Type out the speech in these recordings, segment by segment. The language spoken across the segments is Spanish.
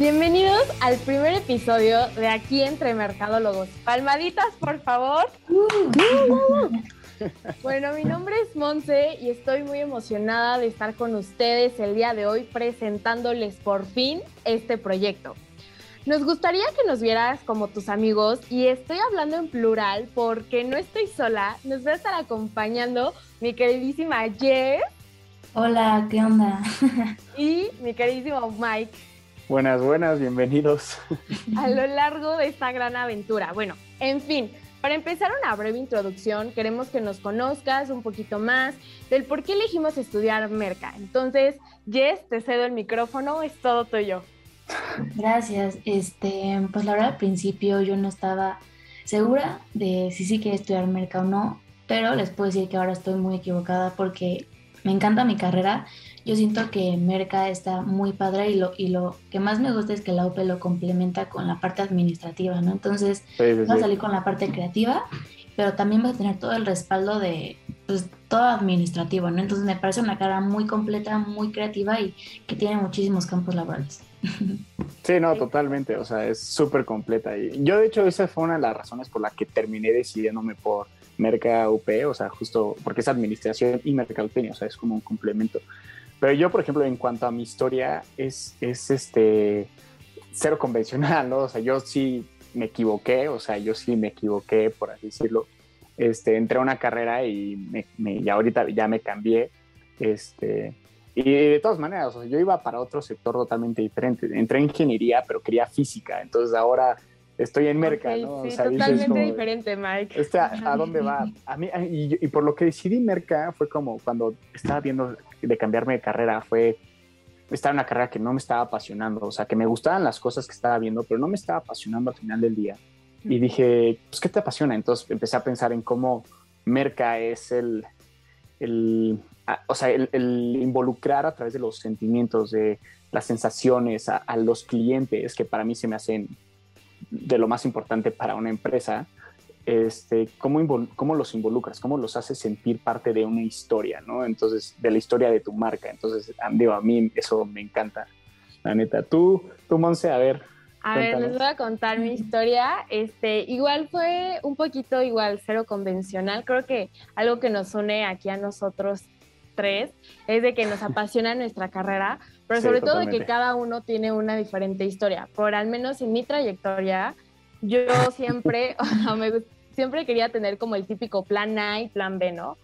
Bienvenidos al primer episodio de Aquí entre Mercadólogos. Palmaditas, por favor. Bueno, mi nombre es Monse y estoy muy emocionada de estar con ustedes el día de hoy presentándoles por fin este proyecto. Nos gustaría que nos vieras como tus amigos y estoy hablando en plural porque no estoy sola, nos va a estar acompañando mi queridísima Jess. Hola, ¿qué onda? y mi queridísimo Mike. Buenas, buenas, bienvenidos. A lo largo de esta gran aventura. Bueno, en fin, para empezar una breve introducción, queremos que nos conozcas un poquito más del por qué elegimos estudiar Merca. Entonces, Jess, te cedo el micrófono, es todo tuyo. Gracias. Este, pues la verdad al principio yo no estaba segura de si sí quería estudiar Merca o no, pero les puedo decir que ahora estoy muy equivocada porque me encanta mi carrera. Yo siento que Merca está muy padre y lo, y lo que más me gusta es que la UP lo complementa con la parte administrativa, ¿no? Entonces, va a salir con la parte creativa, pero también va a tener todo el respaldo de, pues, todo administrativo, ¿no? Entonces, me parece una carrera muy completa, muy creativa y que tiene muchísimos campos laborales. Sí, no, totalmente, o sea, es súper completa. Y yo, de hecho, esa fue una de las razones por la que terminé decidiéndome por Merca UP, o sea, justo porque es administración y mercadotecnia, o sea, es como un complemento. Pero yo, por ejemplo, en cuanto a mi historia, es, es este cero convencional, ¿no? O sea, yo sí me equivoqué, o sea, yo sí me equivoqué, por así decirlo. Este, entré a una carrera y, me, ya ahorita ya me cambié. Este, y de todas maneras, o sea, yo iba para otro sector totalmente diferente. Entré en ingeniería, pero quería física. Entonces ahora estoy en Merca, ¿no? Sí, totalmente diferente, Mike. Este, ¿a, dónde va? A mí, y, por lo que decidí Merca fue como cuando estaba viendo de cambiarme de carrera, fue estar en una carrera que no me estaba apasionando, o sea, que me gustaban las cosas que estaba viendo, pero no me estaba apasionando al final del día. Y dije, pues, ¿qué te apasiona? Entonces empecé a pensar en cómo Merca es el, el o sea, el, involucrar a través de los sentimientos, de las sensaciones a, a los clientes, que para mí se me hacen de lo más importante para una empresa, este, ¿cómo, ¿cómo, los involucras? ¿Cómo los haces sentir parte de una historia, ¿no? Entonces, de la historia de tu marca. Entonces, digo, a mí eso me encanta, la neta. Tú, tú Monse, a ver. A ver, les voy a contar mi historia. Este, igual fue un poquito igual, cero convencional. Creo que algo que nos une aquí a nosotros tres es de que nos apasiona nuestra carrera, pero sobre todo de que cada uno tiene una diferente historia. Por al menos en mi trayectoria, yo siempre, me, siempre quería tener como el típico plan A y plan B, ¿no?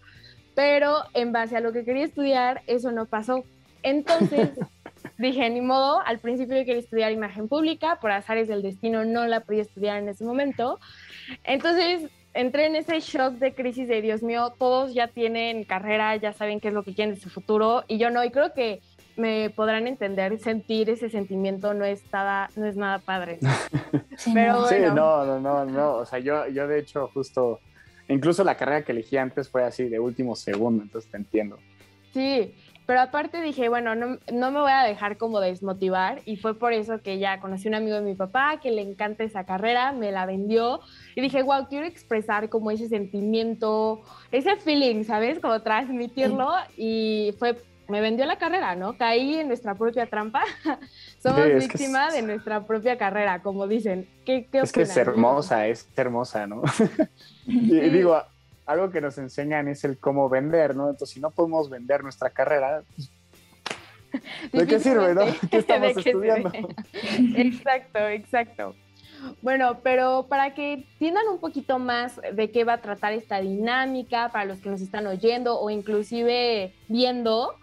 Pero en base a lo que quería estudiar, eso no pasó. Entonces dije, ni modo, al principio yo quería estudiar imagen pública, por azares del destino no la podía estudiar en ese momento. Entonces entré en ese shock de crisis de Dios mío, todos ya tienen carrera, ya saben qué es lo que quieren de su futuro y yo no, y creo que me podrán entender, sentir ese sentimiento no es nada, no es nada padre. Pero bueno. sí, no, no, no, no, o sea, yo, yo de hecho justo, incluso la carrera que elegí antes fue así de último segundo, entonces te entiendo. Sí, pero aparte dije, bueno, no, no, me voy a dejar como desmotivar y fue por eso que ya conocí a un amigo de mi papá que le encanta esa carrera, me la vendió y dije, wow, quiero expresar como ese sentimiento, ese feeling, ¿sabes? Como transmitirlo y fue me vendió la carrera, ¿no? Caí en nuestra propia trampa. Somos víctima de nuestra propia carrera, como dicen. ¿Qué, qué es que es hermosa, es hermosa, ¿no? y, digo, algo que nos enseñan es el cómo vender, ¿no? Entonces, si no podemos vender nuestra carrera, ¿de qué sirve, no? ¿Qué estamos estudiando? exacto, exacto. Bueno, pero para que entiendan un poquito más de qué va a tratar esta dinámica, para los que nos están oyendo o inclusive viendo,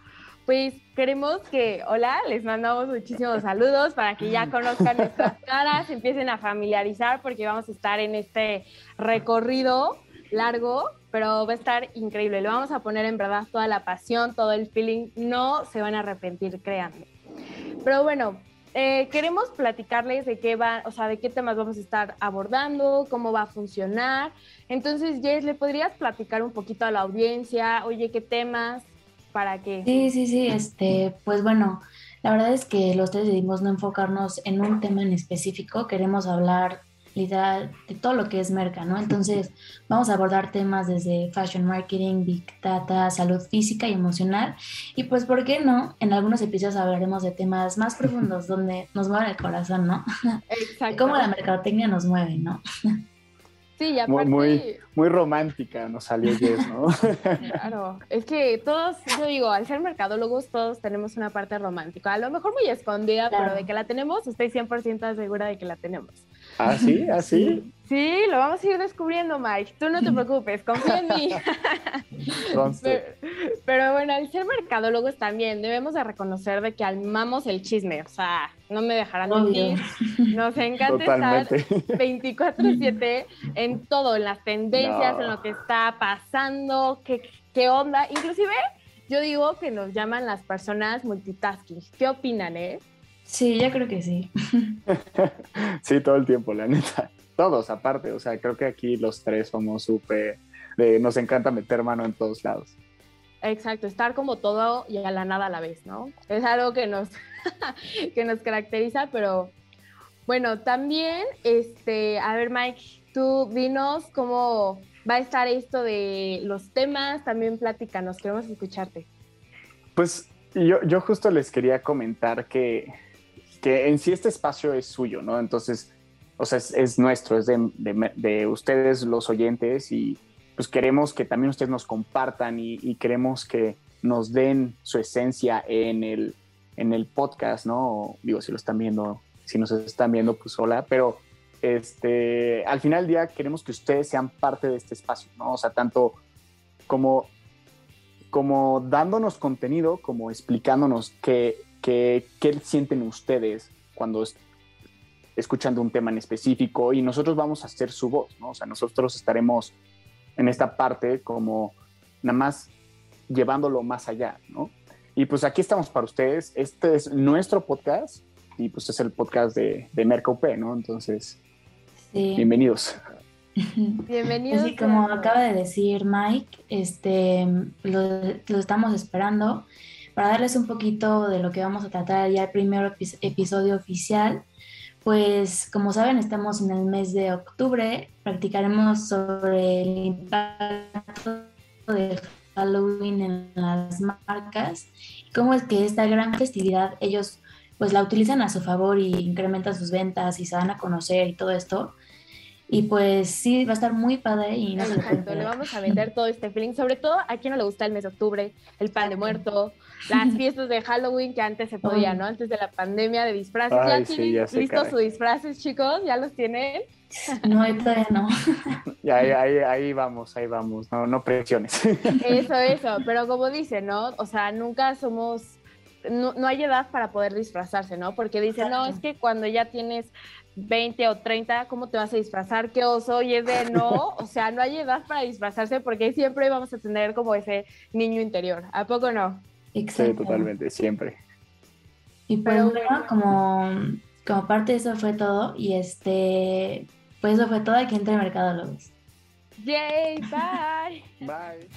pues queremos que, hola, les mandamos muchísimos saludos para que ya conozcan nuestras caras, empiecen a familiarizar porque vamos a estar en este recorrido largo, pero va a estar increíble. Le vamos a poner en verdad toda la pasión, todo el feeling, no se van a arrepentir, créanme. Pero bueno, eh, queremos platicarles de qué va, o sea, de qué temas vamos a estar abordando, cómo va a funcionar. Entonces, Jess, ¿le podrías platicar un poquito a la audiencia? Oye, ¿qué temas? para que... Sí, sí, sí, este, pues bueno, la verdad es que los tres decidimos no enfocarnos en un tema en específico, queremos hablar literal de todo lo que es merca, ¿no? Entonces vamos a abordar temas desde fashion marketing, big data, salud física y emocional. Y pues, ¿por qué no? En algunos episodios hablaremos de temas más profundos donde nos mueven el corazón, ¿no? Exacto. Cómo la mercadotecnia nos mueve, ¿no? Sí, aparte... Muy, muy, romántica nos salió Jess, ¿no? Claro, es que todos, yo digo, al ser mercadólogos todos tenemos una parte romántica, a lo mejor muy escondida, pero de que la tenemos, estoy 100% segura de que la tenemos. ¿Ah, sí? ¿Ah, sí? Sí, lo vamos a ir descubriendo, Mike. Tú no te preocupes, confía en mí. pero, bueno, al ser mercadólogos también debemos de reconocer de que amamos el chisme, o sea, no me dejarán mentir. Nos encanta estar 24/7 en todo, en las tendencias, en lo que está pasando, qué, qué onda. Inclusive, yo digo que nos llaman las personas multitasking. ¿Qué opinan, eh? Sí, yo creo que sí. sí, todo el tiempo, la neta. Todos aparte, o sea, creo que aquí los tres somos súper, nos encanta meter mano en todos lados. Exacto, estar como todo y a la nada a la vez, ¿no? Es algo que nos, que nos caracteriza, pero bueno, también, este, a ver, Mike, tú dinos cómo va a estar esto de los temas, también pláticanos, queremos escucharte. Pues yo, yo justo les quería comentar que que en sí este espacio es suyo, ¿no? Entonces, o sea, es, nuestro, es de, ustedes los oyentes y pues queremos que también ustedes nos compartan y, queremos que nos den su esencia en el, en el podcast, ¿no? Digo, si lo están viendo, si nos están viendo, pues hola, pero este, al final del día queremos que ustedes sean parte de este espacio, ¿no? O sea, tanto como, como dándonos contenido, como explicándonos qué, ¿Qué, sienten ustedes cuando escuchan de un tema en específico? Y nosotros vamos a hacer su voz, ¿no? O sea, nosotros estaremos en esta parte como nada más llevándolo más allá, ¿no? Y pues aquí estamos para ustedes. Este es nuestro podcast y pues es el podcast de, de Merca ¿no? Entonces, bienvenidos. Bienvenidos. Así como acaba de decir Mike, este, lo, lo estamos esperando para darles un poquito de lo que vamos a tratar ya el primer episodio oficial, pues como saben estamos en el mes de octubre, practicaremos sobre el impacto de Halloween en las marcas, cómo es que esta gran festividad ellos pues la utilizan a su favor y incrementan sus ventas y se van a conocer y todo esto. Y pues sí, va a estar muy padre y no Exacto, le vamos a vender todo este feeling, sobre todo a quien no le gusta el mes de octubre, el pan de muerto, las fiestas de Halloween que antes se podía, ¿no? Antes de la pandemia de disfraces. ¿Ya tienen listos sus disfraces, chicos? ¿Ya los tienen? No, todavía no. Ya, ahí, ahí, vamos, ahí vamos, no, no presiones. Eso, eso, pero como dice, ¿no? O sea, nunca somos no, no, hay edad para poder disfrazarse, ¿no? Porque dicen, no, es que cuando ya tienes 20 o 30, ¿cómo te vas a disfrazar? ¿Qué oso? Y es de no, o sea, no hay edad para disfrazarse porque siempre vamos a tener como ese niño interior. ¿A poco no? Sí, totalmente, siempre. Y pues bueno, como, como parte de eso fue todo. Y este, pues eso fue todo aquí entre Mercadólogos. Yay, bye. bye.